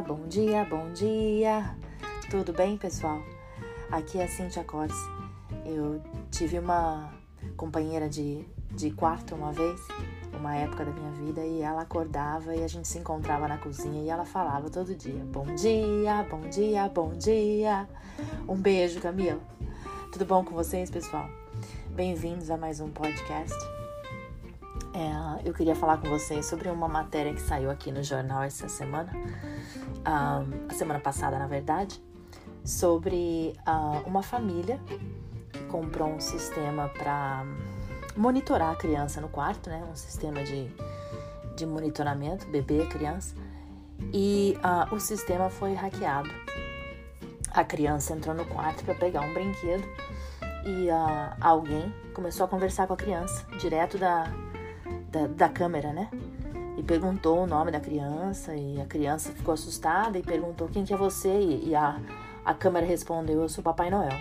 bom dia, bom dia. Tudo bem, pessoal? Aqui é a Cintia Corse. Eu tive uma companheira de, de quarto uma vez, uma época da minha vida, e ela acordava e a gente se encontrava na cozinha e ela falava todo dia: Bom dia, bom dia, bom dia. Um beijo, Camila. Tudo bom com vocês, pessoal? Bem-vindos a mais um podcast. É, eu queria falar com vocês sobre uma matéria que saiu aqui no jornal essa semana, uh, a semana passada, na verdade, sobre uh, uma família que comprou um sistema para monitorar a criança no quarto, né? Um sistema de, de monitoramento, bebê, criança, e uh, o sistema foi hackeado. A criança entrou no quarto para pegar um brinquedo e alguém começou a conversar com a criança direto da da, da câmera, né? E perguntou o nome da criança e a criança ficou assustada e perguntou quem que é você e, e a, a câmera respondeu eu sou Papai Noel.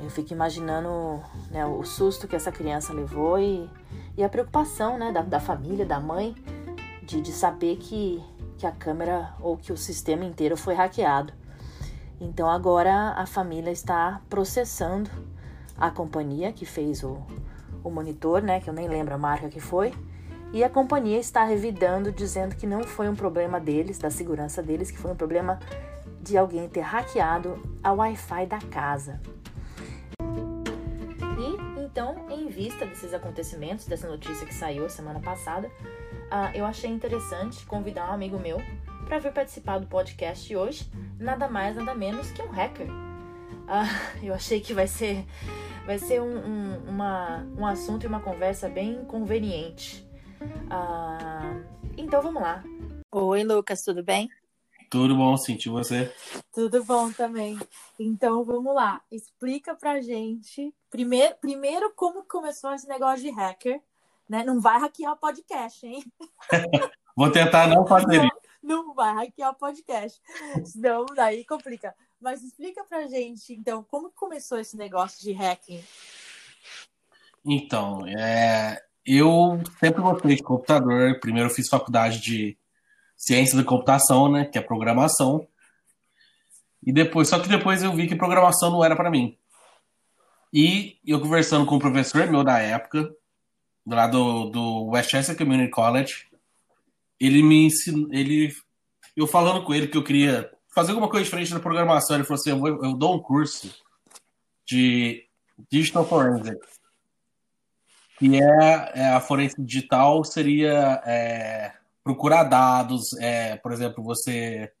Eu fico imaginando né, o susto que essa criança levou e, e a preocupação né, da, da família, da mãe, de, de saber que, que a câmera ou que o sistema inteiro foi hackeado. Então agora a família está processando a companhia que fez o, o monitor, né, que eu nem lembro a marca que foi, e a companhia está revidando, dizendo que não foi um problema deles, da segurança deles, que foi um problema de alguém ter hackeado a Wi-Fi da casa. E então, em vista desses acontecimentos, dessa notícia que saiu semana passada, uh, eu achei interessante convidar um amigo meu para vir participar do podcast hoje, nada mais, nada menos que um hacker. Uh, eu achei que vai ser Vai ser um, um, uma, um assunto e uma conversa bem conveniente. Ah, então vamos lá. Oi, Lucas, tudo bem? Tudo bom, Cinti, você? Tudo bom também. Então vamos lá. Explica pra gente primeiro, primeiro como começou esse negócio de hacker. Né? Não vai hackear o podcast, hein? Vou tentar não fazer isso. Não, não vai hackear o podcast. Senão daí complica. Mas explica pra gente, então, como começou esse negócio de hacking? Então, é, eu sempre gostei de computador. Primeiro eu fiz faculdade de ciência da computação, né, que é programação. E depois, só que depois eu vi que programação não era para mim. E eu conversando com um professor meu da época, lá do, do Westchester Community College, ele me ensinou, ele eu falando com ele que eu queria fazer alguma coisa diferente na programação. Ele falou assim: eu, vou, eu dou um curso de Digital Forensics, que é, é a forense digital seria é, procurar dados, é, por exemplo, você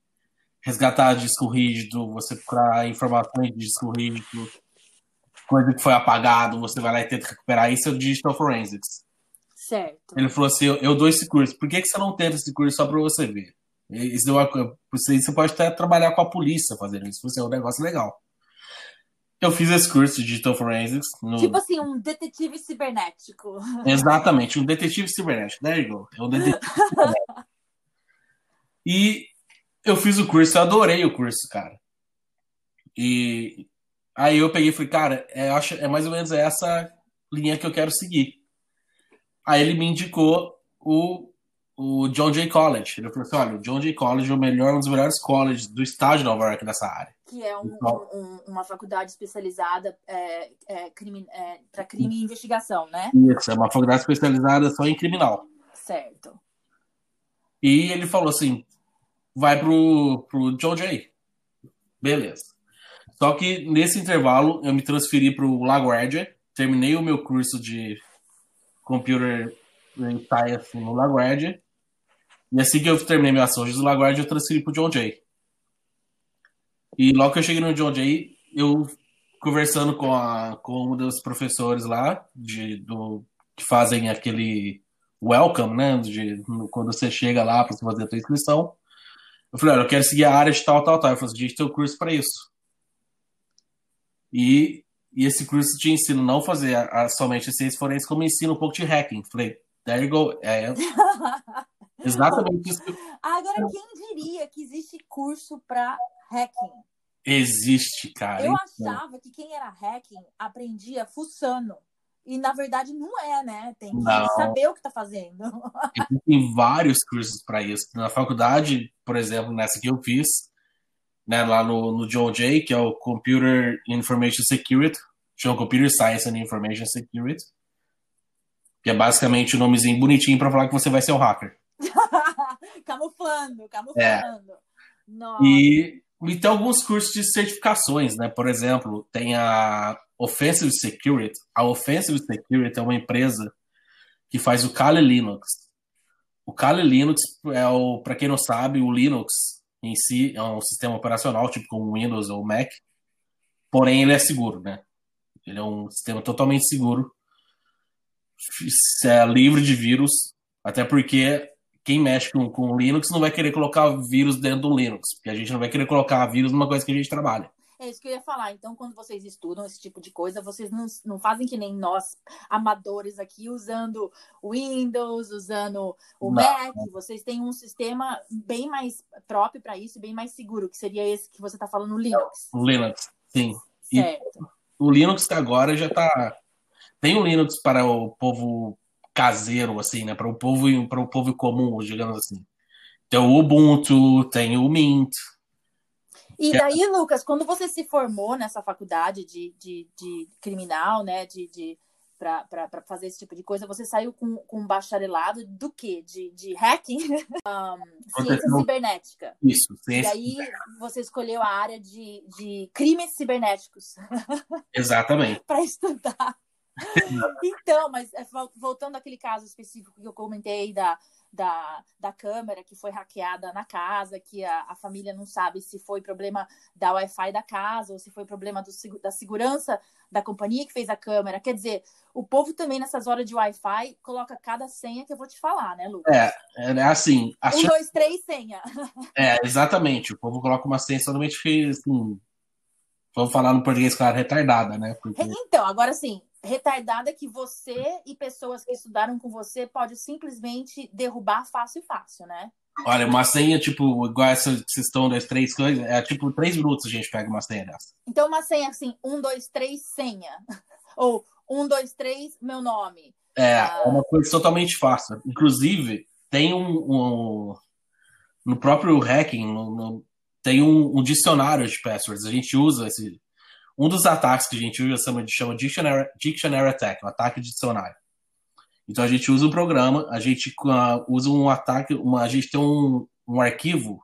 resgatar disco rígido, você procurar informações de disco rígido, coisa que foi apagado, você vai lá e tenta recuperar. Isso é o Digital Forensics. Certo. Ele falou assim: eu, eu dou esse curso. Por que, que você não tenta esse curso só para você ver? Isso você, você pode até trabalhar com a polícia fazendo isso, você é um negócio legal. Eu fiz esse curso de Digital Forensics. No... Tipo assim, um detetive cibernético. Exatamente, um detetive cibernético. There you go. É um detetive cibernético. E eu fiz o curso, eu adorei o curso, cara. E aí eu peguei e falei, cara, é, acho, é mais ou menos essa linha que eu quero seguir. Aí ele me indicou o o John Jay College. Ele falou assim: olha, o John Jay College é o melhor, um dos melhores colleges do estado de Nova York nessa área. Que é um, então, um, uma faculdade especializada é, é, é, para crime e investigação, né? Isso, é uma faculdade especializada só em criminal. Certo. E ele falou assim: vai pro, pro John Jay. Beleza. Só que nesse intervalo eu me transferi pro LaGuardia, terminei o meu curso de Computer Science no LaGuardia e assim que eu terminei minha ação de Laguardia, eu transferi pro John Jay. E logo que eu cheguei no John Jay, eu conversando com, a, com um dos professores lá, de, do, que fazem aquele welcome, né? De, quando você chega lá para fazer a sua inscrição. Eu falei, olha, eu quero seguir a área de tal, tal, tal. Eu falei, a gente tem um curso para isso. E, e esse curso te ensina não fazer a, a, somente ciência forense, como ensina um pouco de hacking. Falei, there you go. É, Exatamente isso. Agora, quem diria que existe curso para hacking? Existe, cara. Eu então. achava que quem era hacking aprendia fuçando. E na verdade não é, né? Tem que Não. saber o que tá fazendo. Tem vários cursos para isso. Na faculdade, por exemplo, nessa que eu fiz, né, lá no, no John Jay, que é o Computer Information Security, chama Computer Science and Information Security, que é basicamente o nomezinho bonitinho para falar que você vai ser um hacker. camuflando, camuflando. Nossa. E, e tem alguns cursos de certificações, né? Por exemplo, tem a Offensive Security. A Offensive Security é uma empresa que faz o Kali Linux. O Kali Linux é o, para quem não sabe, o Linux em si é um sistema operacional tipo como o Windows ou o Mac. Porém, ele é seguro, né? Ele é um sistema totalmente seguro, é livre de vírus, até porque quem mexe com, com Linux não vai querer colocar vírus dentro do Linux, porque a gente não vai querer colocar vírus numa coisa que a gente trabalha. É isso que eu ia falar. Então, quando vocês estudam esse tipo de coisa, vocês não, não fazem que nem nós, amadores aqui, usando Windows, usando o Não. Mac. Vocês têm um sistema bem mais próprio para isso, bem mais seguro, que seria esse que você está falando, o Linux. O Linux, sim. E- Certo. O Linux agora já tá. Tem o Linux para o povo caseiro, assim, né? Para o povo, para o povo comum, digamos assim. Tem o Ubuntu, tem o Mint. E É. daí, Lucas, quando você se formou nessa faculdade de, de, de criminal, né, de, de para fazer esse tipo de coisa, você saiu com, com um bacharelado do quê? De, de hacking? Um, ciência cibernética. Isso, E ciência. aí você escolheu a área de, de crimes cibernéticos Exatamente. para estudar. Então, mas vol- voltando àquele caso específico que eu comentei da, da, da câmera que foi hackeada na casa, que a, a família não sabe se foi problema da Wi-Fi da casa ou se foi problema do, da segurança da companhia que fez a câmera. Quer dizer, o povo também nessas horas de Wi-Fi coloca cada senha que eu vou te falar, né, Lucas? É, é assim. a Um, dois, três, senha. É, exatamente. O povo coloca uma ciência totalmente, assim. Vamos falar no português, claro, retardada, né? Porque, Então, agora sim, retardada que você e pessoas que estudaram com você pode simplesmente derrubar fácil, fácil, né? olha, uma senha, tipo, igual essa que vocês estão, dois, três coisas, é tipo três minutos a gente pega uma senha dessa. Então, uma senha assim, um, dois, três, senha. Ou um, dois, três, meu nome. É, Ah. é uma coisa totalmente fácil. Inclusive, tem um. um- no próprio hacking, no- no- tem um, um dicionário de passwords. A gente usa esse. Um dos ataques que a gente usa chama, chama Dictionary, Dictionary Attack, um ataque de dicionário. Então a gente usa um programa, a gente ah, usa um ataque, uma, a gente tem um, um arquivo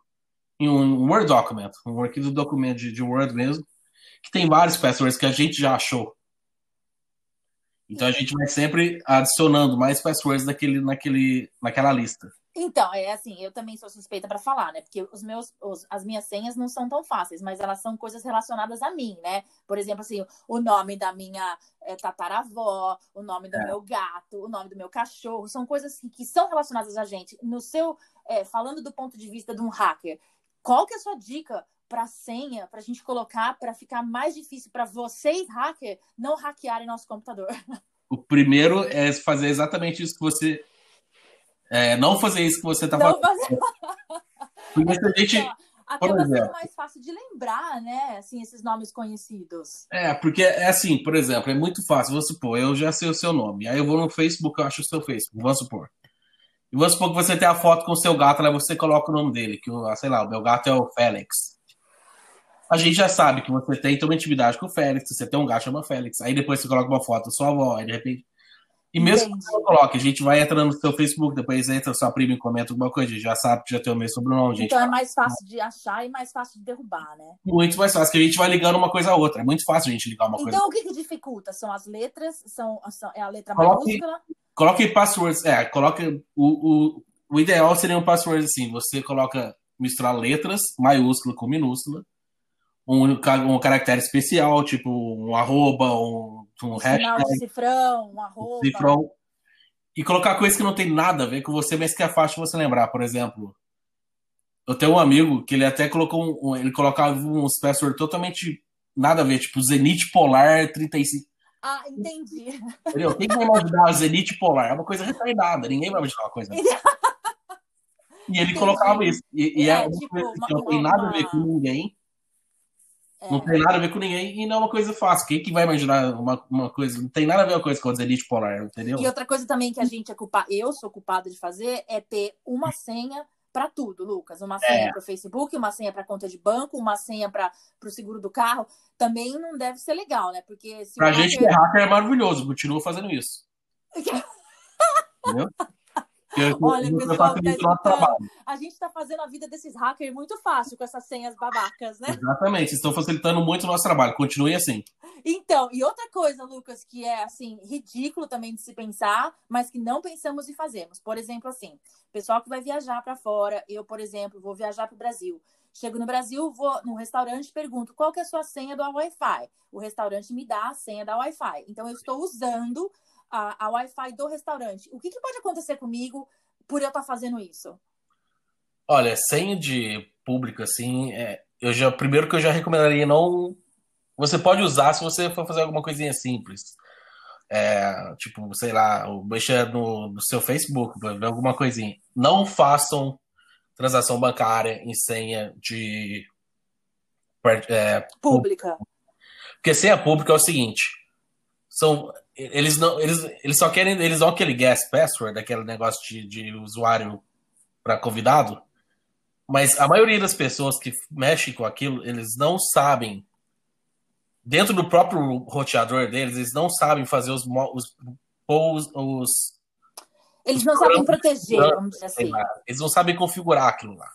em um Word document, um arquivo de documento de, de Word mesmo, que tem vários passwords que a gente já achou. Então a gente vai sempre adicionando mais passwords naquele, naquele, naquela lista. Então, é assim, eu também sou suspeita para falar, né? Porque os meus, os- as minhas senhas não são tão fáceis, mas elas são coisas relacionadas a mim, né? Por exemplo, assim, o nome da minha eh, tataravó, o nome do É. meu gato, o nome do meu cachorro, são coisas que, que são relacionadas a gente. No seu, eh, falando do ponto de vista de um hacker, qual que é a sua dica para senha, para a gente colocar, para ficar mais difícil para vocês, hacker, não hackearem nosso computador? O primeiro é fazer exatamente isso que você. É, não fazer isso que você está Não fazendo. fazer Porque se a gente. Ser exemplo. mais fácil de lembrar, né? Assim, esses nomes conhecidos. É, porque é assim, por exemplo, é muito fácil. Vamos supor, eu já sei o seu nome. Aí eu vou no Facebook, eu acho o seu Facebook. Vamos supor. E vamos supor que você tem a foto com o seu gato, lá você coloca o nome dele, que, o- sei lá, o meu gato é o Félix. A gente já sabe que você tem então, uma intimidade com o Félix, você tem um gato chama Félix. Aí depois você coloca uma foto da sua avó, aí de repente. E mesmo que Entendi. você não coloque, a gente vai entrando no seu Facebook, depois entra sua prima e comenta alguma coisa, a gente já sabe que já tem o mesmo sobrenome, gente. Então é mais fácil de achar e mais fácil de derrubar, né? Muito mais fácil, que a gente vai ligando uma coisa a outra. É muito fácil a gente ligar uma coisa Então o que, que dificulta? São as letras? São, são- é a letra Coloque- maiúscula? Coloque passwords. É, coloque. O, o, o ideal seria um password assim. Você coloca misturar letras, maiúscula com minúscula, um, um caractere especial, tipo um arroba, um, um Um hashtag, de cifrão, um arroba. cifrão. E colocar coisas que não tem nada a ver com você, mas que é fácil você lembrar. Por exemplo, eu tenho um amigo que ele até colocou um, um- ele colocava uns passwords totalmente nada a ver, tipo Zenit Polar 35. Ah, entendi. Entendeu? Quem que vai imaginar Zenit Polar? É uma coisa retardada, ninguém vai imaginar uma coisa. E ele Entendi. colocava isso. E, e é, É, uma tipo, coisa uma- que não tem uma- nada a ver uma- com ninguém. É. Não tem nada a ver com ninguém e não é uma coisa fácil. Quem que vai imaginar uma, uma coisa? Não tem nada a ver com uma coisa com a elite polar, entendeu? E outra coisa também que a gente é culpado, eu sou culpado de fazer, é ter uma senha para tudo, Lucas. Uma senha é. para o Facebook, uma senha para conta de banco, uma senha para o seguro do carro. Também não deve ser legal, né? Porque se pra gente que é hacker é maravilhoso, continua fazendo isso. Entendeu? Olha, pessoal, tá a gente está fazendo a vida desses hackers muito fácil com essas senhas babacas, né? Exatamente, vocês estão facilitando muito o nosso trabalho. Continue assim. Então, e outra coisa, Lucas, que é assim, ridículo também de se pensar, mas que não pensamos e fazemos. Por exemplo, assim, pessoal que vai viajar para fora, eu, por exemplo, vou viajar para o Brasil. Chego no Brasil, vou no restaurante pergunto qual que é a sua senha do Wi-Fi. O restaurante me dá a senha da Wi-Fi. Então, eu estou usando a, a Wi-Fi do restaurante. O que, que pode acontecer comigo por eu estar tá fazendo isso? Olha, senha de público, assim, é, eu já primeiro que eu já recomendaria não. Você pode usar se você for fazer alguma coisinha simples. É, tipo, sei lá, mexer no, no seu Facebook, ver alguma coisinha. Não façam transação bancária em senha de é, pública. Porque senha pública é o seguinte: são eles não eles, eles só querem eles dão aquele guest password aquele negócio de, de usuário para convidado mas a maioria das pessoas que mexem com aquilo eles não sabem dentro do próprio roteador deles eles não sabem fazer os os, os, os eles não sabem proteger vamos dizer assim. eles não sabem configurar aquilo lá.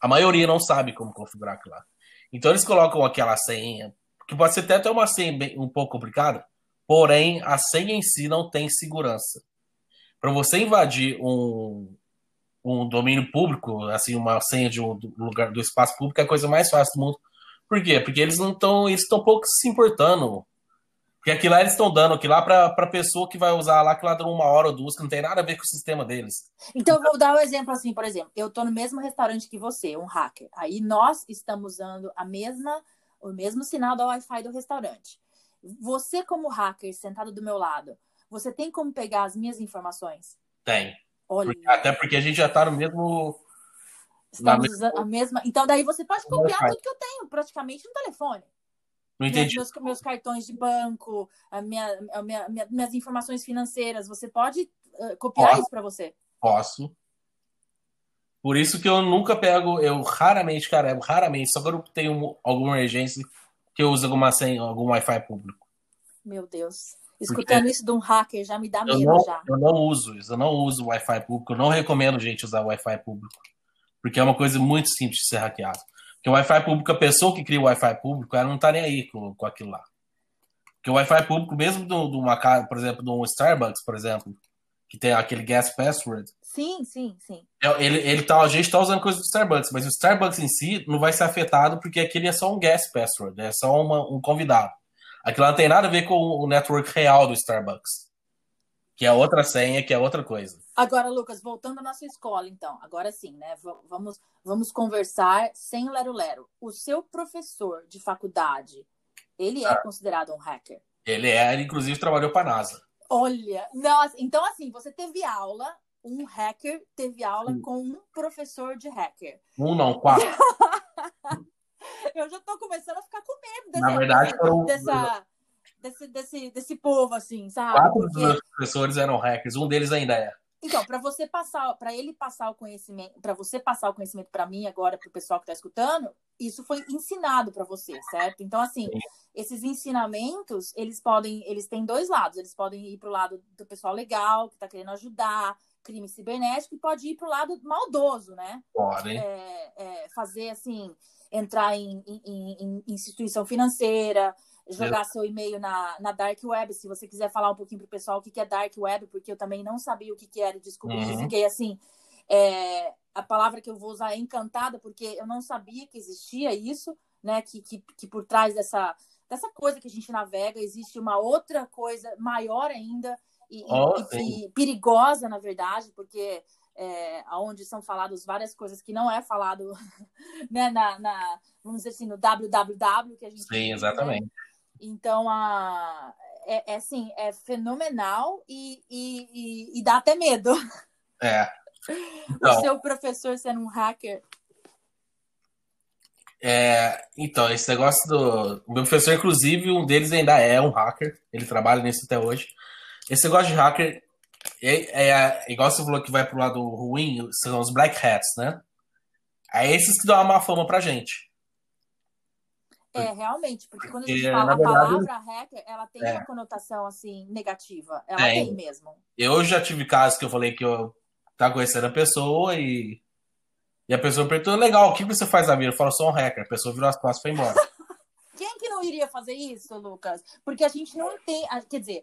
A maioria não sabe como configurar aquilo lá. Então eles colocam aquela senha que pode ser até uma senha bem, um pouco complicada Porém, a senha em si não tem segurança. Para você invadir um, um domínio público, assim, uma senha de um lugar do espaço público é a coisa mais fácil do mundo. Por quê? Porque eles não estão, eles estão pouco se importando. Porque aqui lá eles estão dando aqui lá para a pessoa que vai usar lá, que lá uma hora ou duas, que não tem nada a ver com o sistema deles. Então, vou dar um exemplo assim, por exemplo, eu estou no mesmo restaurante que você, um hacker. Aí nós estamos usando a mesma, o mesmo sinal da Wi-Fi do restaurante. Você, como hacker, sentado do meu lado, você tem como pegar as minhas informações? Tem. Olha. Até porque a gente já está no mesmo. Estamos usando a mesma. Então, daí você pode copiar tudo que eu tenho, praticamente no telefone. Não entendi. Meus, meus cartões de banco, a minha, a minha, minha, minhas informações financeiras. Você pode uh, copiar Posso. isso para você? Posso. Por isso que eu nunca pego, eu raramente, cara, eu raramente, só quando eu tenho alguma emergência, que usa alguma senha, algum Wi-Fi público. Meu Deus. Escutando Porque isso de um hacker já me dá medo não, já. Eu não uso isso, eu não uso Wi-Fi público, eu não recomendo gente usar Wi-Fi público. Porque é uma coisa muito simples de ser hackeado. Porque o Wi-Fi público, a pessoa que cria o Wi-Fi público, ela não tá nem aí com, com aquilo lá. Porque o Wi-Fi público, mesmo de uma casa, por exemplo, de um Starbucks, por exemplo, que tem aquele guest password. Sim, sim, sim. É, ele, ele tá, a gente está usando coisa do Starbucks, mas o Starbucks em si não vai ser afetado porque aquele é só um guest password, é só uma, um convidado. Aquilo não tem nada a ver com o network real do Starbucks. Que é outra senha, que é outra coisa. Agora, Lucas, voltando à nossa escola, então. Agora sim, né? Vamos, vamos conversar sem lero-lero. O seu professor de faculdade, ele é ah. considerado um hacker? Ele é, ele inclusive trabalhou para a NASA. Olha, então assim, você teve aula, um hacker teve aula com um professor de hacker. Um não, quatro. eu já tô começando a ficar com medo dessa, Na verdade, foram... dessa, desse, desse, desse povo, assim, sabe? Quatro Porque... dos meus professores eram hackers, um deles ainda é. Então, para você passar, para ele passar o conhecimento, para você passar o conhecimento para mim agora, para o pessoal que está escutando, isso foi ensinado para você, certo? Então, assim, Sim. esses ensinamentos, eles podem, eles têm dois lados. Eles podem ir para o lado do pessoal legal, que está querendo ajudar, crime cibernético, e pode ir para o lado maldoso, né? Pode. É, é, fazer, assim, entrar em, em, em instituição financeira, jogar seu e-mail na, na Dark Web, se você quiser falar um pouquinho para o pessoal o que, que é Dark Web, porque eu também não sabia o que, que era, desculpa, uhum. eu fiquei assim, é, a palavra que eu vou usar é encantada, porque eu não sabia que existia isso, né, que, que, que por trás dessa, dessa coisa que a gente navega existe uma outra coisa maior ainda e, oh, e, e perigosa, na verdade, porque é, onde são faladas várias coisas que não é falado né, na, na, vamos dizer assim, no www que a gente Sim, exatamente. Né? Então, a, é, é assim, é fenomenal e, e, e, e dá até medo. É. Então, o seu professor sendo um hacker. É, então, esse negócio do. O meu professor, inclusive, um deles ainda é um hacker. Ele trabalha nisso até hoje. Esse negócio de hacker é, é, igual você falou que vai pro lado ruim, são os black hats, né? É esses que dão uma má fama pra gente. É, realmente, porque quando a gente fala a palavra hacker, ela tem é. uma conotação assim negativa. Ela é, tem mesmo. Eu já tive casos que eu falei que eu tava conhecendo a pessoa e, e a pessoa perguntou: legal, o que você faz na vida? Eu falo, sou um hacker. A pessoa virou as costas e foi embora. Quem que não iria fazer isso, Lucas? Porque a gente não tem, quer dizer,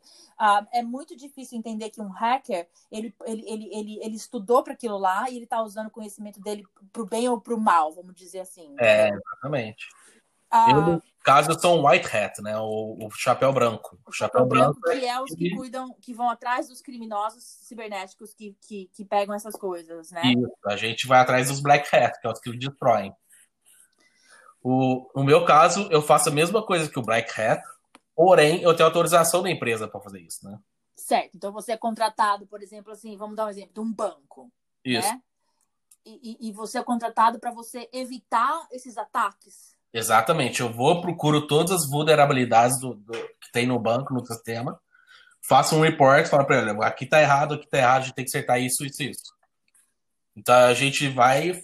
é muito difícil entender que um hacker ele, ele, ele, ele, ele estudou para aquilo lá e ele está usando o conhecimento dele para o bem ou para o mal, vamos dizer assim. É, exatamente. Uh, eu, no caso, eu sou um white hat, né? O, o chapéu branco. O chapéu, chapéu branco, branco, que é os que cuidam, que vão atrás dos criminosos cibernéticos que, que, que pegam essas coisas, né? Isso, a gente vai atrás dos black hat, que é os que destroem. O, no meu caso, eu faço a mesma coisa que o Black Hat, porém, eu tenho autorização da empresa para fazer isso, né? Certo. Então você é contratado, por exemplo, assim, vamos dar um exemplo, de um banco. Isso. Né? E, e, você é contratado para você evitar esses ataques. Exatamente. Eu vou, procuro todas as vulnerabilidades do, do que tem no banco, no sistema, faço um report, falo para ele, aqui tá errado, aqui tá errado, a gente tem que acertar isso, isso, isso. Então a gente vai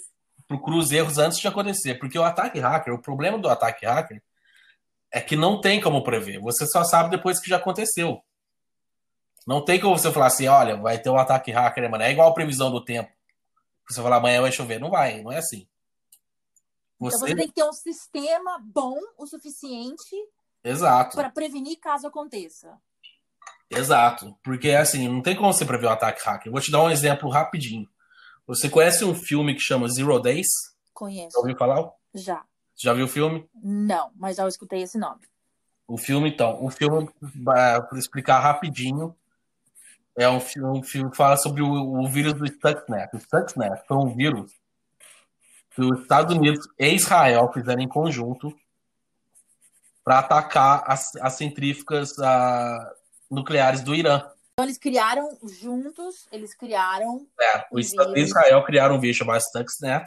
procura os erros antes de acontecer. Porque o ataque hacker, o problema do ataque hacker é que não tem como prever. Você só sabe depois que já aconteceu. Não tem como você falar assim, olha, vai ter um ataque hacker amanhã. É igual a previsão do tempo. Você falar amanhã vai chover. Não vai, não é assim. Você... Então você tem que ter um sistema bom o suficiente para prevenir caso aconteça. Exato. Porque assim, não tem como você prever um ataque hacker. Vou te dar um exemplo rapidinho. Você conhece um filme que chama Zero Days? Conheço. Já ouviu falar? Já. Já viu o filme? Não, mas já escutei esse nome. O filme, então, o filme, para explicar rapidinho, é um filme, um filme que fala sobre o, o vírus do Stuxnet. O Stuxnet foi um vírus que os Estados Unidos e Israel fizeram em conjunto para atacar as, as centrífugas a, nucleares do Irã. Então eles criaram juntos, eles criaram. É, o Estado Israel criaram um vírus chamado Stuxnet.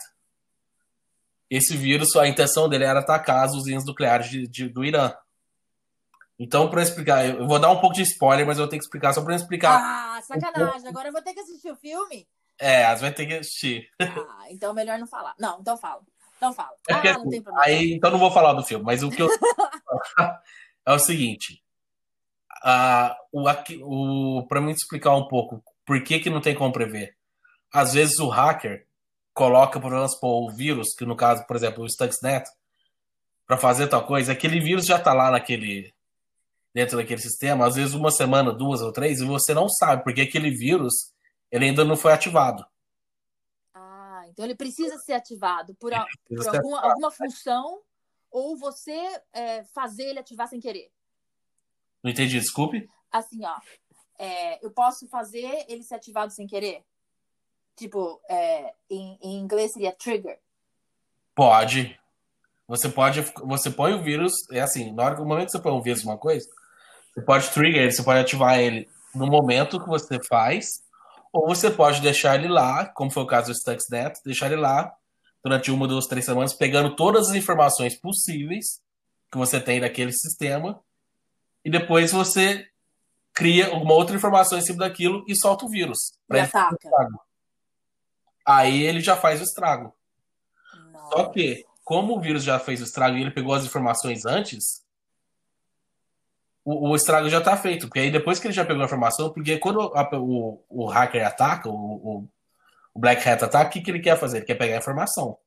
Esse vírus, a intenção dele era atacar as usinas nucleares de, de, do Irã. Então, para explicar, eu vou dar um pouco de spoiler, mas eu tenho que explicar só para explicar. Ah, sacanagem! Agora eu vou ter que assistir o filme? É, as vai ter que assistir. Ah, então melhor não falar. Não, então fala. Então fala. É ah, não tem problema. Aí, então não vou falar do filme, mas o que eu. é o seguinte: uh, o, o, para mim explicar um pouco por que, que não tem como prever. Às vezes o hacker coloca, por exemplo, o vírus, que no caso, por exemplo, o Stuxnet, para fazer tal coisa, aquele vírus já está lá naquele dentro daquele sistema, às vezes uma semana, duas ou três, e você não sabe, porque aquele vírus ele ainda não foi ativado. Ah, então ele precisa ser ativado por, a, por alguma, ativado. alguma função ou você é, fazer ele ativar sem querer. Não entendi, desculpe. Assim, ó. É, eu posso fazer ele ser ativado sem querer? Tipo, é, em, em inglês seria trigger. Pode. Você pode. Você põe o vírus. É assim, na hora que no momento que você põe um vírus uma coisa, você pode trigger ele, você pode ativar ele no momento que você faz, ou você pode deixar ele lá, como foi o caso do Stuxnet, deixar ele lá durante uma, duas, três semanas, pegando todas as informações possíveis que você tem daquele sistema e depois você cria uma outra informação em cima daquilo e solta o vírus. E ataca. Aí ele já faz o estrago. Nossa. Só que, como o vírus já fez o estrago e ele pegou as informações antes, o, o estrago já está feito. Porque aí depois que ele já pegou a informação, porque quando a, o, o hacker ataca, o, o, o Black Hat ataca, o que, que ele quer fazer? Ele quer pegar a informação.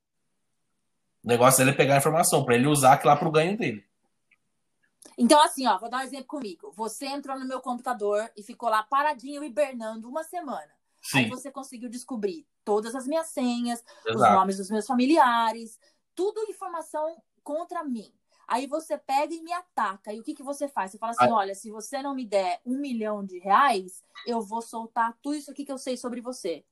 O negócio dele é pegar a informação, para ele usar aquilo lá para o ganho dele. Então, assim, ó, vou dar um exemplo comigo. Você entrou no meu computador e ficou lá paradinho, hibernando uma semana. Sim. Aí você conseguiu descobrir todas as minhas senhas, Exato. os nomes dos meus familiares, tudo informação contra mim. Aí você pega e me ataca. E o que, que você faz? Você fala assim: Aí... olha, se você não me der um milhão de reais, eu vou soltar tudo isso aqui que eu sei sobre você.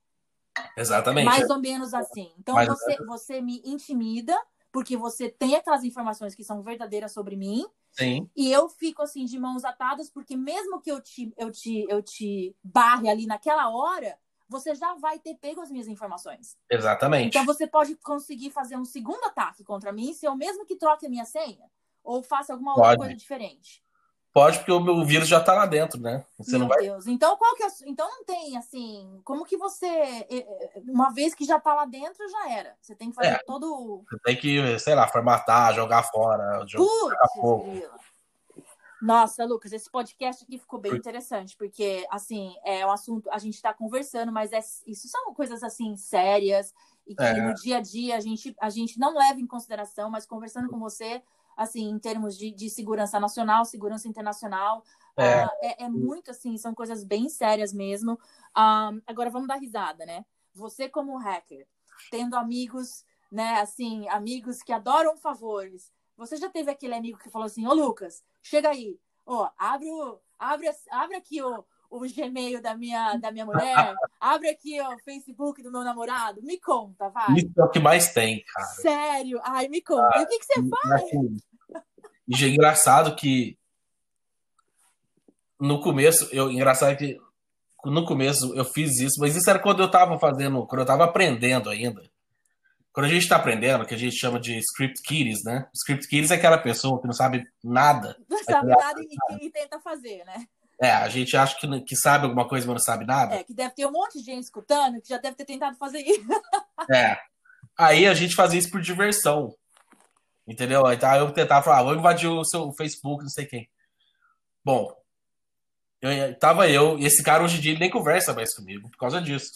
Exatamente. Mais ou menos assim. Então você, você me intimida, porque você tem aquelas informações que são verdadeiras sobre mim. Sim. E eu fico assim de mãos atadas, porque mesmo que eu te, eu te, eu te barre ali naquela hora, você já vai ter pego as minhas informações. Exatamente. Então você pode conseguir fazer um segundo ataque contra mim se eu mesmo que troque a minha senha ou faça alguma outra coisa diferente. Pode, porque o meu vírus já tá lá dentro, né? Você meu não vai... Deus. Então, qual que é... Então não tem, assim, como que você. Uma vez que já tá lá dentro, já era. Você tem que fazer é, todo. Você tem que, sei lá, formatar, jogar fora, jogar fogo. Nossa, Lucas, esse podcast aqui ficou bem interessante, porque, assim, é um assunto, a gente está conversando, mas é, isso são coisas, assim, sérias, e que é. no dia a dia a gente, a gente não leva em consideração, mas conversando com você, assim, em termos de, de segurança nacional, segurança internacional, é. Uh, é, é. muito, assim, são coisas bem sérias mesmo. Um, agora, vamos dar risada, né? Você como hacker, tendo amigos, né, assim, amigos que adoram favores, você já teve aquele amigo que falou assim, ô Lucas, chega aí, ó, abre, o, abre, abre aqui o, o Gmail da minha, da minha mulher, abre aqui ó, o Facebook do meu namorado, me conta, vai. Isso é o que mais tem, cara. Sério? Ai, me conta. Ah, e o que, que você faz? E é engraçado que no começo, eu, engraçado que no começo eu fiz isso, mas isso era quando eu tava fazendo, quando eu tava aprendendo ainda. Quando a gente está aprendendo, que a gente chama de script kiddies, né? Script kiddies é aquela pessoa que não sabe nada. Não sabe nada e, e, tenta fazer, né? É, a gente acha que, que sabe alguma coisa, mas não sabe nada. É, que deve ter um monte de gente escutando que já deve ter tentado fazer isso. É. Aí a gente fazia isso por diversão. Entendeu? Então eu tentava falar, ah, vou invadir o seu Facebook, não sei quem. Bom, eu, tava eu, e esse cara hoje em dia ele nem conversa mais comigo por causa disso.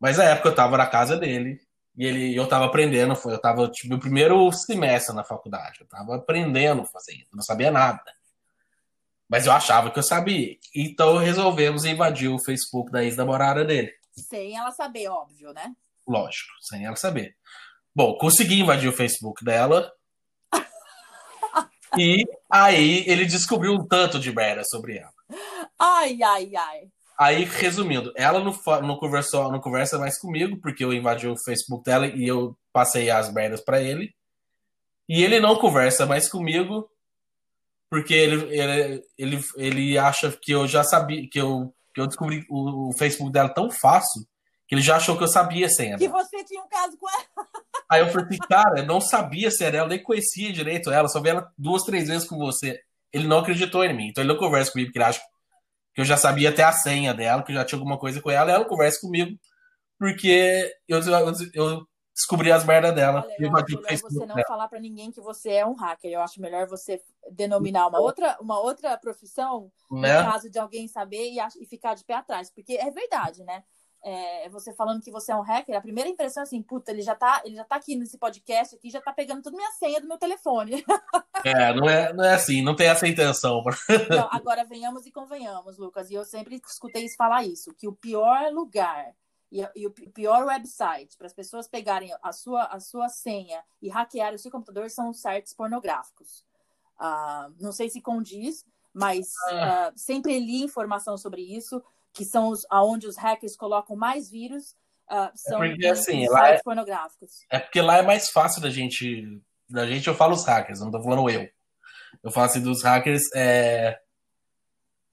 Mas na época eu tava na casa dele, e ele, eu tava aprendendo, foi, eu tava, tipo, meu primeiro semestre na faculdade. Eu tava aprendendo a fazer isso, não sabia nada. Mas eu achava que eu sabia. Então resolvemos invadir o Facebook da ex-namorada dele. Sem ela saber, óbvio, né? Lógico, sem ela saber. Bom, consegui invadir o Facebook dela. e aí ele descobriu um tanto de merda sobre ela. Ai, ai, ai. Aí, resumindo, ela não, não, conversou, não conversa mais comigo, porque eu invadi o Facebook dela e eu passei as merdas para ele. E ele não conversa mais comigo, porque ele, ele, ele, ele acha que eu já sabia, que eu, que eu descobri o, o Facebook dela tão fácil, que ele já achou que eu sabia a senha. Que você tinha um caso com ela. Aí eu falei assim, cara, eu não sabia a senha dela, nem conhecia direito ela, só vi ela duas, três vezes com você. Ele não acreditou em mim, então ele não conversa comigo, porque ele acha que eu já sabia até a senha dela, que eu já tinha alguma coisa com ela, e ela conversa comigo, porque eu, eu, eu descobri as merdas dela. Olha, eu acho melhor você não dela. falar para ninguém que você é um hacker. Eu acho melhor você denominar uma outra, uma outra profissão, né? no caso de alguém saber e, e ficar de pé atrás. Porque é verdade, né? É, você falando que você é um hacker, a primeira impressão é assim, puta, ele já tá, ele já tá aqui nesse podcast aqui, já tá pegando toda minha senha do meu telefone. É, não é, não é assim, não tem essa intenção. Não, agora venhamos e convenhamos, Lucas, e eu sempre escutei isso falar isso, que o pior lugar e, e o pior website para as pessoas pegarem a sua, a sua senha e hackear o seu computador são os sites pornográficos. Uh, não sei se condiz, mas uh, sempre li informação sobre isso que são os aonde os hackers colocam mais vírus, uh, são é porque, assim, sites é, pornográficos. É porque lá é mais fácil da gente. Da gente, eu falo os hackers, não tô falando eu. Eu falo assim dos hackers. É...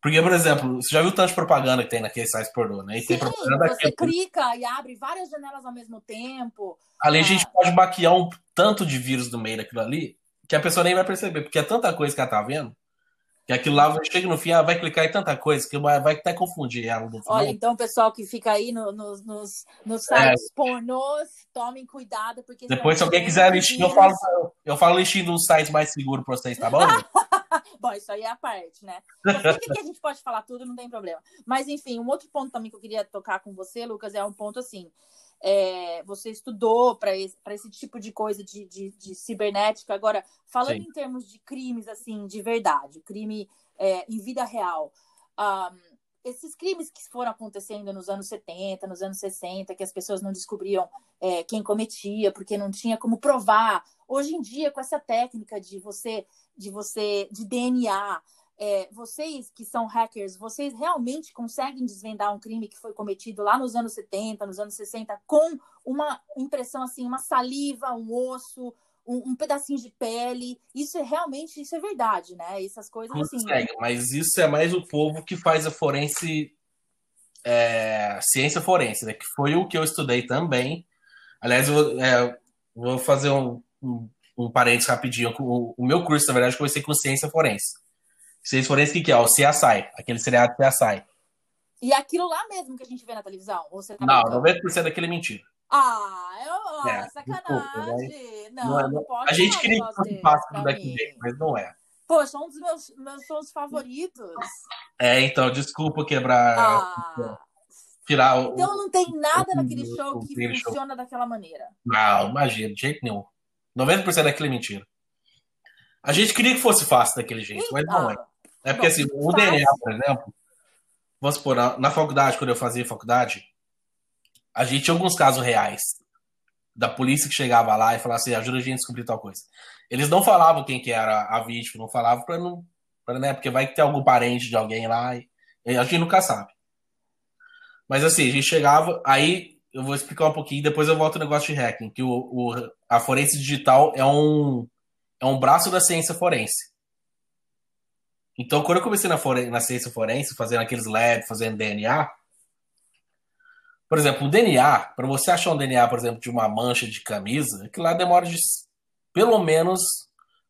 Porque, por exemplo, você já viu tanto de propaganda que tem naquele site pornô, né? E Sim, tem propaganda você clica e abre várias janelas ao mesmo tempo. Ali a gente ah. pode maquiar um tanto de vírus no meio daquilo ali que a pessoa nem vai perceber, porque é tanta coisa que ela tá vendo que aquilo lá chega no fim, ela vai clicar em tanta coisa que vai, vai até confundir ela no. Olha, então, pessoal que fica aí no, no, nos, nos sites é. pornôs, tomem cuidado, porque. Depois, se alguém quiser listinho, eu falo, eu falo listinho dos sites mais seguros para vocês, tá bom? bom, isso aí é a parte, né? Mas que a gente pode falar tudo, não tem problema. Mas, enfim, um outro ponto também que eu queria tocar com você, Lucas, é um ponto assim é, você estudou para esse, esse tipo de coisa de, de, de cibernética. Agora, falando Sim. em termos de crimes, assim, de verdade, crime é, em vida real, um, esses crimes que foram acontecendo nos anos 70, nos anos 60, que as pessoas não descobriam é, quem cometia, porque não tinha como provar. Hoje em dia, com essa técnica de você, de você, de DNA, é, vocês que são hackers, vocês realmente conseguem desvendar um crime que foi cometido lá nos anos 70, nos anos 60, com uma impressão assim, uma saliva, um osso, um, um pedacinho de pele. Isso é realmente, isso é verdade, né? Essas coisas assim. Consegue, mas isso é mais o povo que faz a forense é, ciência forense, né? Que foi o que eu estudei também. Aliás, eu vou, é, vou fazer um, um, um parênteses rapidinho. O, o, meu curso, na verdade, comecei com ciência forense. Ciência forense, o que, é? O CSI, aquele seriado CSI. E aquilo lá mesmo que a gente vê na televisão? Ou você tá não, brincando? 90% daquele é mentira. Ah, eu, é, sacanagem. Desculpa, não, não, é, não, pode A gente queria que fosse fácil daquele jeito, mas não é. Poxa, um dos meus, meus shows favoritos. É, então, desculpa quebrar. Ah. Tirar o, então não tem nada o, naquele show que funciona show. daquela maneira. Não, imagina, de jeito nenhum. 90% daquilo é mentira. A gente queria que fosse fácil daquele jeito, mas não é. É porque assim, o DNA, por exemplo, vamos supor, na, na faculdade, quando eu fazia faculdade, a gente tinha alguns casos reais da polícia que chegava lá e falava assim, ajuda a gente a descobrir tal coisa. Eles não falavam quem que era a vítima, não falavam para não, pra, né, porque vai ter algum parente de alguém lá e, e a gente nunca sabe. Mas assim, a gente chegava, aí eu vou explicar um pouquinho, depois eu volto ao negócio de hacking, que o, o, a forense digital é um, é um braço da ciência forense. Então, quando eu comecei na, foren na ciência forense, fazendo aqueles labs, fazendo DNA, por exemplo, o DNA, para você achar um DNA, por exemplo, de uma mancha de camisa, que lá demora de pelo menos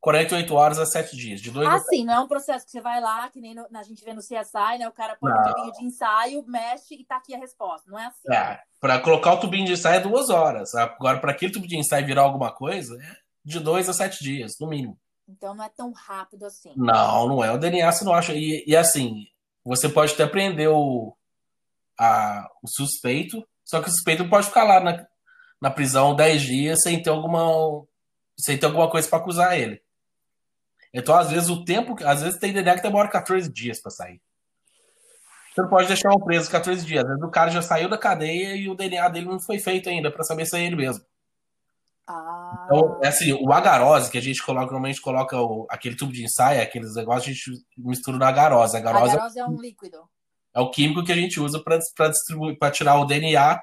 48 horas a 7 dias. De dois ah, sim, não é um processo que você vai lá, que nem no, a gente vê no CSI, né? O cara põe não. um tubinho de ensaio, mexe e tá aqui a resposta. Não é assim. É, para colocar o tubinho de ensaio é duas horas. Agora, para aquele tubinho de ensaio virar alguma coisa, é de dois a sete dias, no mínimo. Então não é tão rápido assim. Não, não é. O DNA você não acha. E, e assim, você pode até prender o, a, o suspeito, só que o suspeito pode ficar lá na, na prisão 10 dias sem ter alguma, sem ter alguma coisa para acusar ele. Então, às vezes, o tempo. Às vezes tem DNA que demora 14 dias para sair. Você não pode deixar um preso 14 dias. Às vezes o cara já saiu da cadeia e o DNA dele não foi feito ainda para saber se é ele mesmo. Ah. Então, é assim, o agarose que a gente coloca, normalmente coloca o, aquele tubo de ensaio, aqueles negócios, a gente mistura na agarose. A agarose, agarose é, é um líquido. É o químico que a gente usa para distribuir, para tirar o DNA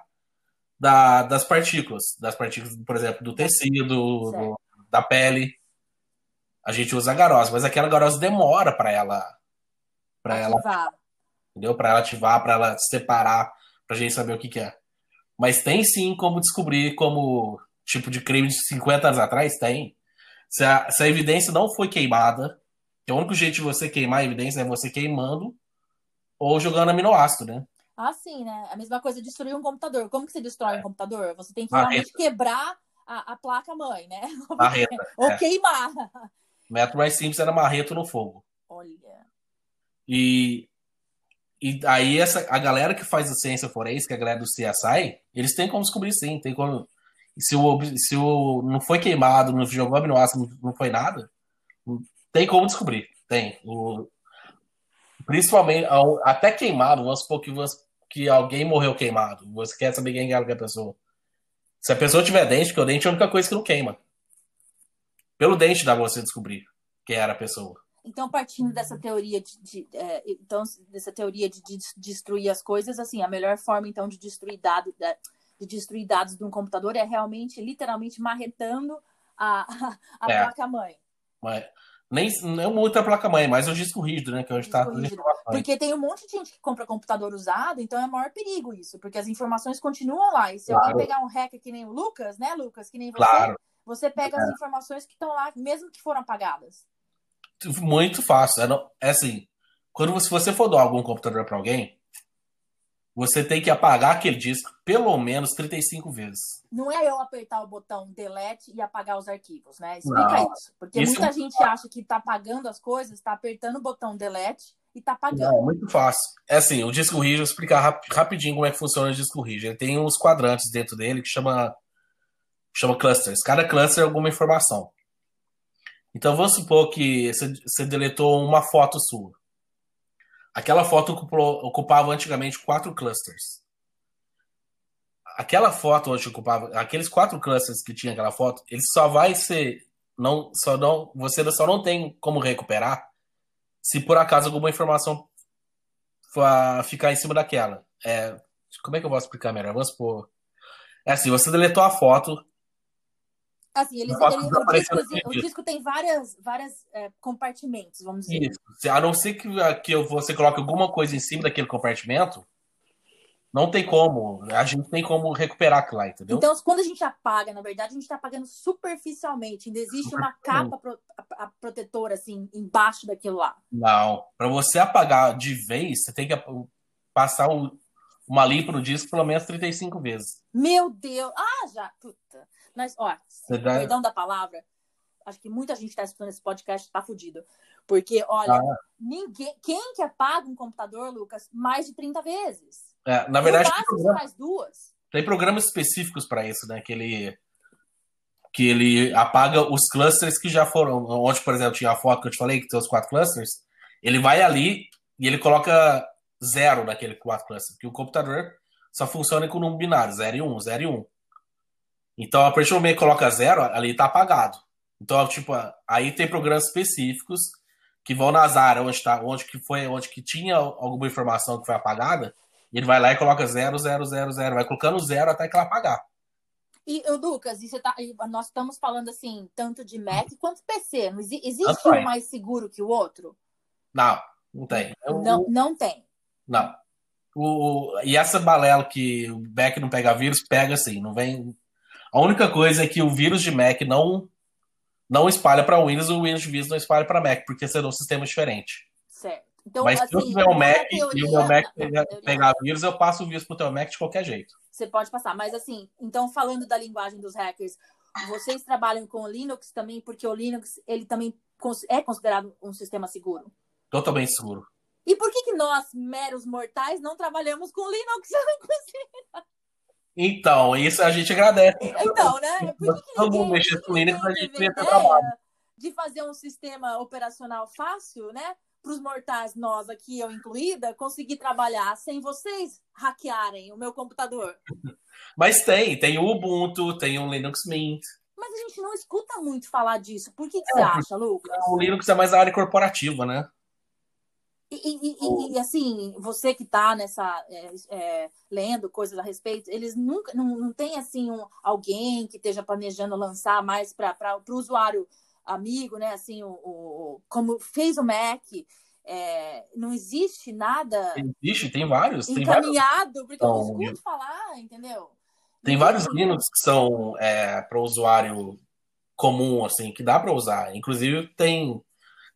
da, das partículas, das partículas, por exemplo, do tecido, do, da pele. A gente usa agarose, mas aquela agarose demora para ela para ela entendeu? Para ela ativar, para ela separar, para a gente saber o que, que é. Mas tem sim como descobrir como tipo de crime de 50 anos atrás? Tem. Se a, se a evidência não foi queimada, que o único jeito de você queimar a evidência é você queimando ou jogando aminoácido, né? Ah, sim, né? A mesma coisa destruir um computador. Como que você destrói é. um computador? Você tem que realmente quebrar a, a placa-mãe, né? Marreta. ou é. queimar. O método mais simples era marreta no fogo. Olha. E, e aí essa, a galera que faz a ciência forense, que é a galera do CSI, eles têm como descobrir sim, tem como se o, se o não foi queimado, não jogou aminoácido, não foi nada, tem como descobrir. Tem. O, principalmente, até queimado, vamos supor que, que alguém morreu queimado. Você quer saber quem é a pessoa. Se a pessoa tiver dente, porque o dente é a única coisa que não queima. Pelo dente dá pra você descobrir quem era a pessoa. Então, partindo dessa teoria de, de é, então, dessa teoria de, de, destruir as coisas, assim, a melhor forma então de destruir dados, de destruir dados de um computador é realmente, literalmente, marretando a, a, é. placa-mãe. Nem, não muito a placa-mãe, mas o disco rígido, né? Que hoje está Porque tem um monte de gente que compra computador usado, então é maior perigo isso, porque as informações continuam lá. E se claro. alguém pegar um hacker que nem o Lucas, né, Lucas, que nem você, claro. você pega é. as informações que estão lá, mesmo que foram apagadas. Muito fácil. É, é assim, quando você, se você for dar algum computador para alguém, você tem que apagar aquele disco pelo menos 35 vezes. Não é eu apertar o botão delete e apagar os arquivos, né? Explica não, isso. Porque isso muita é gente acha que está apagando as coisas, está apertando o botão delete e está apagando. Não, é muito fácil. É assim, o disco rígido, vou explicar rap rapidinho como é que funciona o disco rígido. Ele tem uns quadrantes dentro dele que chama, chama clusters. Cada cluster é alguma informação. Então vamos supor que você deletou uma foto sua. Aquela foto ocupou, ocupava antigamente quatro clusters. Aquela foto onde ocupava, aqueles quatro clusters que tinha aquela foto, ele só vai ser, não, só não, você só não tem como recuperar se por acaso alguma informação ficar em cima daquela. É, como é que eu posso explicar melhor? Vamos supor. É assim, você deletou a foto, Assim, eles, ele, o, disco, o, disco, tem várias, várias é, compartimentos, vamos dizer. Isso. A não ser que, que você coloque alguma coisa em cima daquele compartimento, Não tem como. A gente tem como recuperar aquilo lá, entendeu? Então, quando a gente apaga, na verdade, a gente está apagando superficialmente. Ainda existe uma capa pro, a, a protetora, assim, embaixo daquilo lá. Não. Para você apagar de vez, você tem que passar uma limpa no disco pelo menos 35 vezes. Meu Deus! Ah, já! Puta. Mas, ó, dá... perdão da palavra, acho que muita gente está escutando esse podcast está fudido. Porque, olha, ah. ninguém. Quem que apaga um computador, Lucas, mais de 30 vezes? É, na verdade, tem, programa, faz duas. tem programas específicos para isso, né? Que ele, que ele apaga os clusters que já foram. Onde, por exemplo, tinha a foto que eu te falei, que tem os quatro clusters. Ele vai ali e ele coloca zero naquele quatro clusters, porque o computador só funciona com um binário, 0 e 1, um, 0 e 1. Um. Então, a partir do momento que coloca zero, ali está apagado. Então, tipo, aí tem programas específicos que vão nas áreas onde, tá, onde que foi, onde que tinha alguma informação que foi apagada, ele vai lá e coloca 0, 0, 0, 0, vai colocando zero até que ela apagar. E, Lucas, e tá, nós estamos falando assim, tanto de Mac quanto PC. Não existe um mais seguro que o outro? Não, não tem. Eu, não, não tem. Não. O, e essa balela que o Mac não pega vírus, pega sim, não vem. A única coisa é que o vírus de Mac não não espalha para Windows, o Windows de vírus não espalha para Mac, porque serão sistemas diferentes. Certo. Então, Mas assim, se eu tiver um Mac teoria, e o meu Mac pegar, pegar vírus, eu passo o vírus pro teu Mac de qualquer jeito. Você pode passar. Mas assim, então falando da linguagem dos hackers, vocês trabalham com o Linux também, porque o Linux ele também é considerado um sistema seguro? Totalmente seguro. E por que, que nós, meros mortais, não trabalhamos com Linux? Então, isso a gente agradece. Então, né? Por que que Todo mundo mexer com Linux, a gente ter trabalho. De fazer um sistema operacional fácil, né? para os mortais, nós aqui, eu incluída, conseguir trabalhar sem vocês hackearem o meu computador. Mas tem, tem o Ubuntu, tem o Linux Mint. Mas a gente não escuta muito falar disso. Por que, que é, você acha, Lucas? O Linux é mais a área corporativa, né? E, e, e, assim, você que está nessa é, é, lendo coisas a respeito, eles nunca não, não tem assim um, alguém que esteja planejando lançar mais para o usuário amigo, né? Assim, o, o como fez o Mac, é, não existe nada. Existe, tem vários. Encaminhado, tem vários... porque eu não escuto falar, entendeu? Tem vários Linux que são é, para o usuário comum, assim, que dá para usar. Inclusive, tem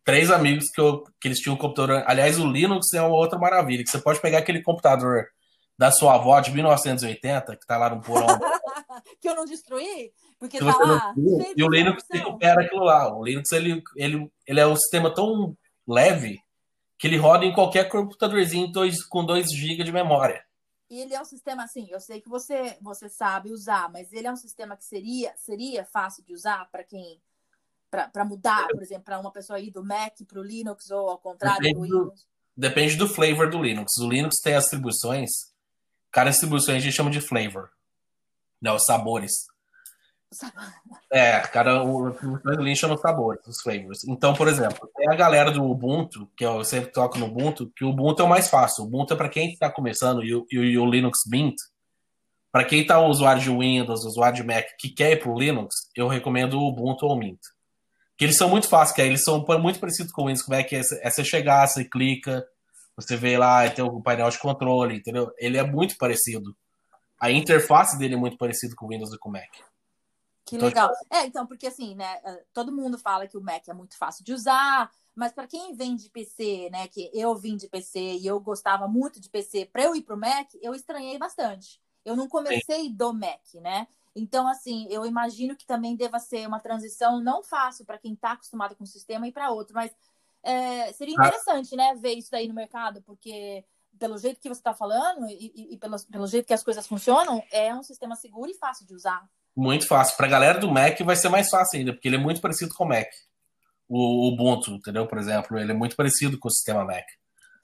três amigos que, eu, que eles tinham um computador. Aliás, o Linux é uma outra maravilha, que você pode pegar aquele computador da sua avó de 1980, que está lá no porão. que eu não destruí? Porque tá lá. E o Linux recupera aquilo lá. O Linux ele, ele, ele é um sistema tão leve que ele roda em qualquer computadorzinho com 2 GB de memória. E ele é um sistema assim, eu sei que você você sabe usar, mas ele é um sistema que seria seria fácil de usar para quem para mudar, por exemplo, para uma pessoa ir do Mac para o Linux ou ao contrário depende do, depende do flavor do Linux. O Linux tem as distribuições, cada distribuição a gente chama de flavor, não, os sabores. É, cada o Lin chama sabores, os flavors. Então, por exemplo, tem a galera do Ubuntu, que eu sempre toco no Ubuntu, que o Ubuntu é o mais fácil. O Ubuntu é para quem está começando e o, e o Linux Mint. Para quem está usuário de Windows, usuário de Mac, que quer ir para o Linux, eu recomendo o Ubuntu ou o Mint. Que eles são muito fáceis, que eles são muito parecidos com o Windows. Como é que é? É você chegar, você clica, você vê lá tem o painel de controle, entendeu? Ele é muito parecido. A interface dele é muito parecido com o Windows e com o Mac. Que então, legal. Tipo, é, então, porque assim, né? Eh, todo mundo fala que o Mac é muito fácil de usar, mas para quem vem de PC, né? Que eu vim de PC e eu gostava muito de PC, para eu ir pro Mac, eu estranhei bastante. Eu não comecei Sim. do Mac, né? Então, assim, eu imagino que também deva ser uma transição não fácil para quem está acostumado com o sistema e para outro, mas é, seria ah. interessante, ah. né, ver isso daí no mercado, porque pelo jeito que você está falando e, e, e pelo, pelo jeito que as coisas funcionam, é um sistema seguro e fácil de usar. Muito fácil. Para a galera do Mac vai ser mais fácil ainda, porque ele é muito parecido com o Mac. O Ubuntu, entendeu? Por exemplo, ele é muito parecido com o sistema Mac.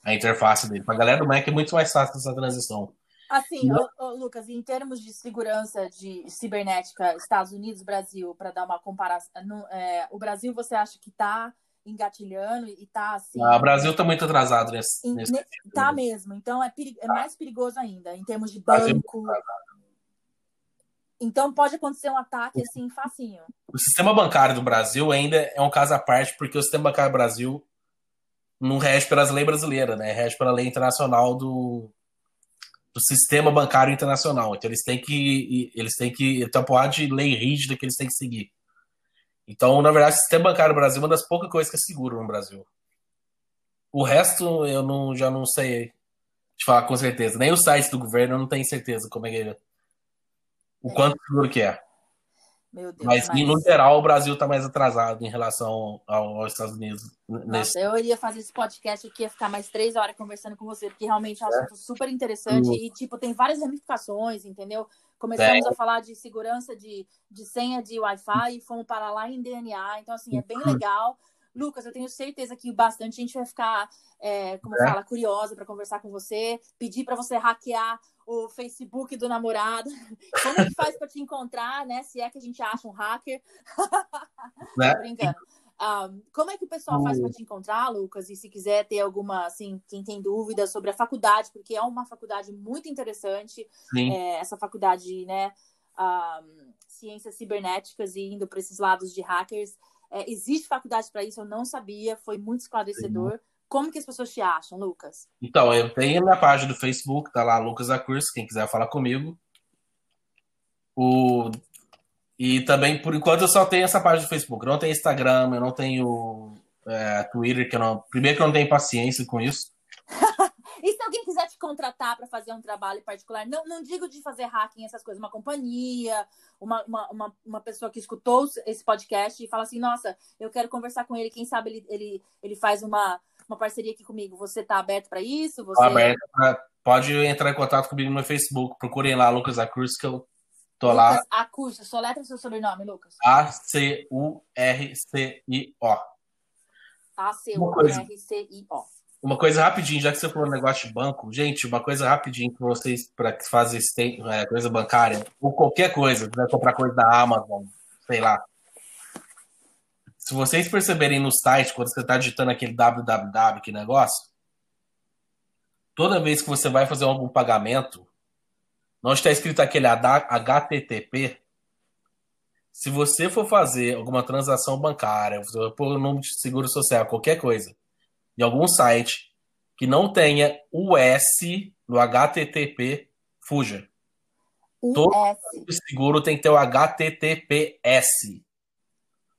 A interface dele. Para a galera do Mac é muito mais fácil essa transição. Assim, ô, ô, Lucas, em termos de segurança de cibernética, Estados Unidos, Brasil, para dar uma comparação, no, é, o Brasil você acha que está engatilhando e está assim. Ah, o Brasil está muito atrasado nesse. Nesse tá mesmo. Então é, perig, é mais perigoso ainda, em termos de banco. Então pode acontecer um ataque assim facinho. O sistema bancário do Brasil ainda é um caso à parte, porque o sistema bancário do Brasil não rege pelas leis brasileiras, né? Rege pela lei internacional do do sistema bancário internacional. Então eles têm que eles têm que ter uma de lei rígida que eles têm que seguir. Então, na verdade, o sistema bancário no Brasil é uma das poucas coisas que é seguro no Brasil. O resto eu não, já não sei te falar com certeza. Nem os sites do governo eu não tenho certeza como é que é. O quanto seguro que é. Meu Deus, mas, mas, no geral, o Brasil está mais atrasado em relação aos Estados Unidos. Nossa, nesse... eu iria fazer esse podcast aqui, ia ficar mais três horas conversando com você, porque realmente é um assunto é. super interessante e, tipo, tem várias ramificações, entendeu? Começamos é. a falar de segurança de, de senha de Wi-Fi e fomos para lá em DNA, então, assim, é bem uhum. legal. Lucas, eu tenho certeza que bastante gente vai ficar, é, como é. fala, curiosa para conversar com você, pedir para você hackear o Facebook do namorado. Como que faz para te encontrar, né? Se é que a gente acha um hacker. Né? brincando. Um, como é que o pessoal faz para te encontrar, Lucas? E se quiser ter alguma, assim, quem tem dúvidas sobre a faculdade, porque é uma faculdade muito interessante, é, essa faculdade, né? Um, ciências cibernéticas e indo para esses lados de hackers. É, existe faculdade para isso, eu não sabia, foi muito esclarecedor. Sim. Como que as pessoas te acham, Lucas? Então, eu tenho a minha página do Facebook, tá lá, Lucas Acurso, quem quiser falar comigo. O... E também, por enquanto, eu só tenho essa página do Facebook. Eu não tenho Instagram, eu não tenho é, Twitter, que eu não. Primeiro que eu não tenho paciência com isso. E se alguém quiser te contratar para fazer um trabalho particular, não, não digo de fazer hacking, essas coisas, uma companhia, uma, uma, uma, uma, pessoa que escutou esse podcast e fala assim, nossa, eu quero conversar com ele, quem sabe ele, ele, ele faz uma, uma parceria aqui comigo. Você está aberto para isso? Você... Aberto pra... Pode entrar em contato comigo no Facebook, procurem lá Lucas Acurso, que eu tô Lucas lá. Acurso, soletra seu sobrenome, Lucas. A-C-U-R-C-I-O. A-C-U-R-C-I-O. Uma coisa rapidinho, já que você falou negócio de banco, gente, uma coisa rapidinho para vocês para que fazem é, coisa bancária ou qualquer coisa, quiser comprar coisa da Amazon, sei lá. Se vocês perceberem no site quando você está digitando aquele www, que negócio, toda vez que você vai fazer algum pagamento, não está escrito aquele HTTP. Se você for fazer alguma transação bancária, por nome de seguro social, qualquer coisa, de algum site que não tenha o S no HTTP, fuja. Todo seguro tem que ter o HTTPS.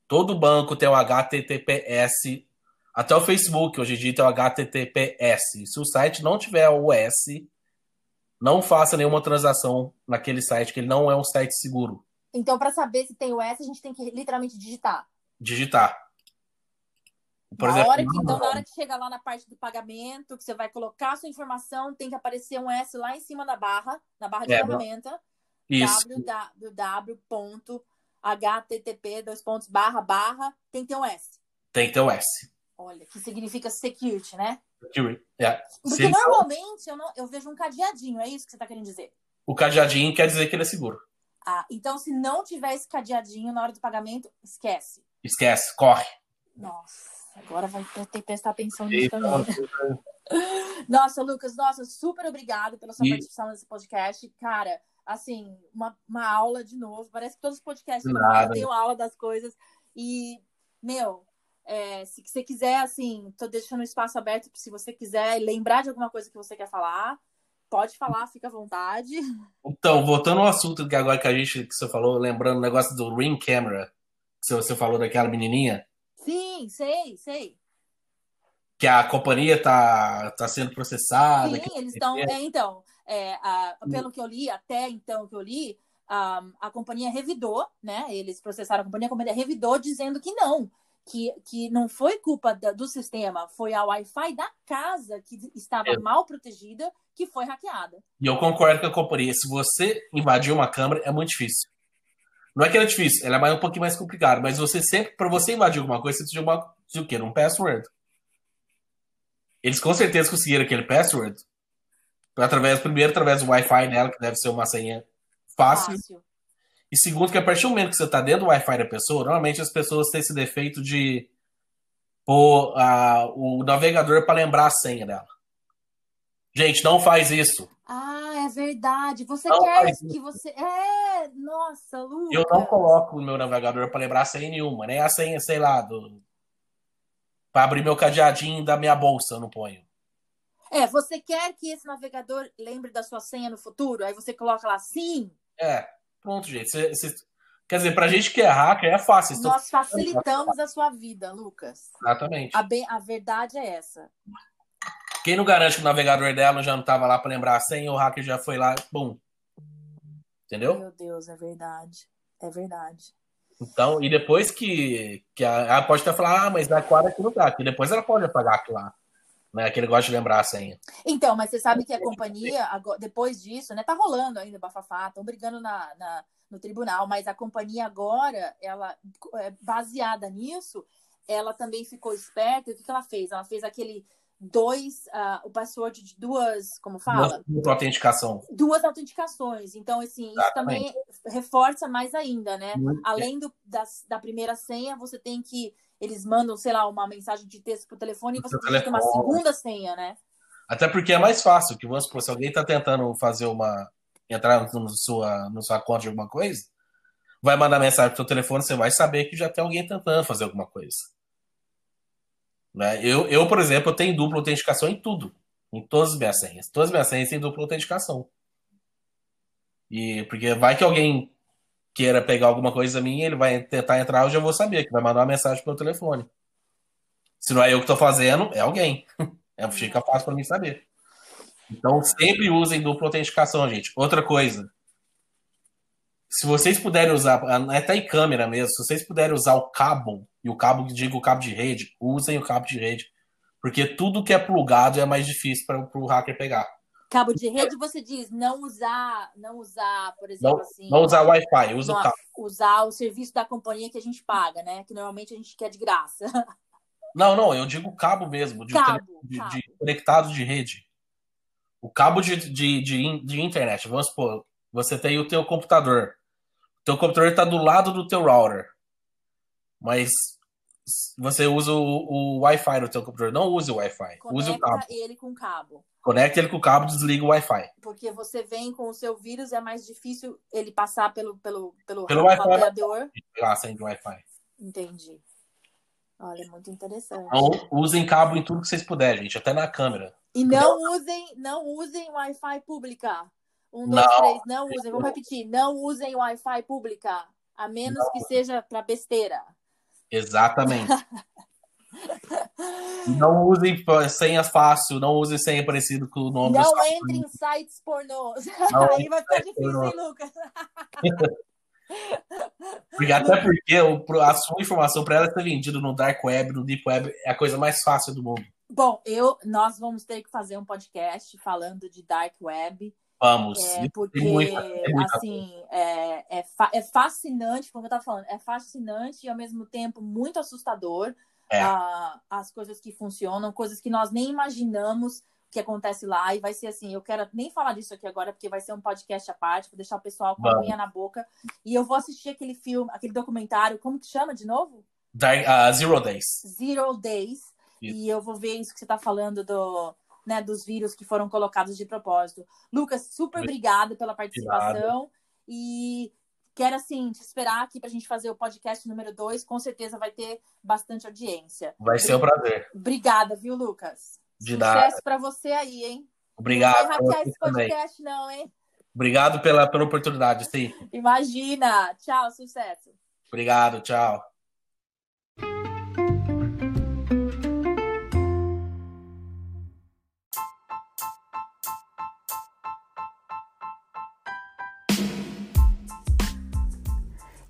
Todo banco tem o HTTPS. Até o Facebook hoje em dia tem o HTTPS. Se o site não tiver o S, não faça nenhuma transação naquele site, que ele não é um site seguro. Então, para saber se tem o S, a gente tem que literalmente digitar. Digitar. Por na exemplo, hora que, então, na hora que chega lá na parte do pagamento, que você vai colocar a sua informação, tem que aparecer um S lá em cima da barra, na barra de é, ferramenta. www.http dois pontos barra barra tem que ter um S. Tem que ter um S. Olha, que significa security, né? Security, yeah. Porque Sim. normalmente eu, não, eu vejo um cadeadinho, é isso que você está querendo dizer? O cadeadinho quer dizer que ele é seguro. Ah, então se não tiver esse cadeadinho na hora do pagamento, esquece. Esquece, corre. Nossa. Agora vai ter que prestar atenção nisso também. Nossa, Lucas, nossa, super obrigado pela sua e... participação nesse podcast. Cara, assim, uma, uma aula de novo. Parece que todos os podcasts eu tenho aula das coisas. E, meu, é, se você quiser, assim, tô deixando o espaço aberto se você quiser lembrar de alguma coisa que você quer falar. Pode falar, fica à vontade. Então, voltando ao assunto que agora que a gente que você falou, lembrando o negócio do Ring Camera, que você falou daquela menininha. Sim, sei, sei. Que a companhia tá, tá sendo processada. Sim, eles estão. É, então, é, a, pelo que eu li, até então que eu li, a, a companhia revidou, né? Eles processaram a companhia, a companhia revidou dizendo que não, que, que não foi culpa da, do sistema, foi a Wi-Fi da casa que estava é. mal protegida que foi hackeada. E eu concordo com a companhia. Se você invadir uma câmera, é muito difícil. Não é que ela é difícil, ela é mais, um pouquinho mais complicada, mas você sempre, para você invadir alguma coisa, você precisa de, uma, de o quê? Um password. Eles com certeza conseguiram aquele password através, primeiro, através do Wi-Fi dela, que deve ser uma senha fácil. fácil. E segundo, que a partir do momento que você está dentro do Wi-Fi da pessoa, normalmente as pessoas têm esse defeito de pôr uh, o navegador para lembrar a senha dela. Gente, não faz isso. Ah, é verdade. Você não quer que você. É, nossa, Lucas. Eu não coloco o meu navegador para lembrar senha nenhuma, nem a senha, sei lá, do. Para abrir meu cadeadinho da minha bolsa, eu não ponho. É, você quer que esse navegador lembre da sua senha no futuro? Aí você coloca lá sim. É, pronto, gente. Cê, cê... Quer dizer, pra gente que é hacker é fácil. Nós facilitamos a sua vida, Lucas. Exatamente. A, bem, a verdade é essa. Quem não garante que o navegador dela já não estava lá para lembrar a senha, o hacker já foi lá, bum. Entendeu? Meu Deus, é verdade. É verdade. Então, e depois que, que a, ela pode até falar, ah, mas da quadra aqui não dá, que depois ela pode apagar aquilo lá. Né, que ele gosta de lembrar a senha. Então, mas você sabe que a companhia, depois disso, né, tá rolando ainda bafafá, estão brigando na, na, no tribunal, mas a companhia agora, ela é baseada nisso, ela também ficou esperta. O que, que ela fez? Ela fez aquele dois, uh, o password de duas, como fala? Duas autenticação. Duas autenticações. Então, assim, Exatamente. isso também reforça mais ainda, né? Muito Além do, das, da primeira senha, você tem que. Eles mandam, sei lá, uma mensagem de texto pro telefone e você tem que ter uma segunda senha, né? Até porque é mais fácil, que vamos supor, se alguém está tentando fazer uma. entrar no sua, no sua conta de alguma coisa, vai mandar mensagem pro seu telefone, você vai saber que já tem alguém tentando fazer alguma coisa. Né? Eu, eu, por exemplo, eu tenho dupla autenticação em tudo. Em todas as minhas senhas. Todas as minhas senhas têm dupla autenticação. E porque vai que alguém queira pegar alguma coisa minha, ele vai tentar entrar, eu já vou saber, que vai mandar uma mensagem pelo telefone. Se não é eu que estou fazendo, é alguém. É, fica fácil para mim saber. Então, sempre usem dupla autenticação, gente. Outra coisa. Se vocês puderem usar, até em câmera mesmo, se vocês puderem usar o cabo e o cabo, digo o cabo de rede, usem o cabo de rede. Porque tudo que é plugado é mais difícil para o hacker pegar. Cabo de rede, você diz não usar, não usar, por exemplo, não, assim. Não usar Wi-Fi, usa o cabo. Usar o serviço da companhia que a gente paga, né? Que normalmente a gente quer de graça. Não, não, eu digo cabo mesmo, de, cabo, de, cabo. de conectado de rede. O cabo de, de, de, de, internet. Vamos supor, você tem o teu computador. O teu computador está do lado do teu router. Mas você usa o, o Wi-Fi no seu computador. Não use o Wi-Fi. Use o cabo. ele com cabo. Conecta ele com o cabo, desliga o Wi-Fi. Porque você vem com o seu vírus, é mais difícil ele passar pelo pelo pelo, pelo Wi-Fi. Lá sem Wi-Fi. Entendi. Olha, muito interessante. Então, usem cabo em tudo que vocês puderem, gente, até na câmera. E não usem, não usem Wi-Fi pública. Um, dois, não. três, não usem. Vamos repetir. Não usem Wi-Fi pública, a menos não. que seja para besteira. Exatamente. não usem senha fácil, não use senha parecido com o nome Não entre em sites pornôs. Aí vai ficar difícil, hein, Lucas? Até porque a sua informação para ela ser vendida no Dark Web, no Deep Web, é a coisa mais fácil do mundo. Bom, eu, nós vamos ter que fazer um podcast falando de Dark Web. Vamos. É, porque, muita, assim, é, é, fa é, fascinante, como eu estava falando, é fascinante e ao mesmo tempo muito assustador é. uh, as coisas que funcionam, coisas que nós nem imaginamos que acontece lá. E vai ser assim, eu quero nem falar disso aqui agora, porque vai ser um podcast à parte, vou deixar o pessoal com a unha na boca. E eu vou assistir aquele filme, aquele documentário, como que chama de novo? Uh, Zero Days. Zero Days. Isso. E eu vou ver isso que você está falando do né, dos vírus que foram colocados de propósito. Lucas, super obrigado pela participação obrigado. e quero assim te esperar aqui para a gente fazer o podcast número 2. Com certeza vai ter bastante audiência. Vai ser um prazer. Obrigada, viu, Lucas? De Sucesso para você aí, hein? Obrigado. Não vai hackear esse podcast, também. não, hein? Obrigado pela, pela oportunidade, sim. Imagina. Tchau, sucesso. Obrigado, tchau.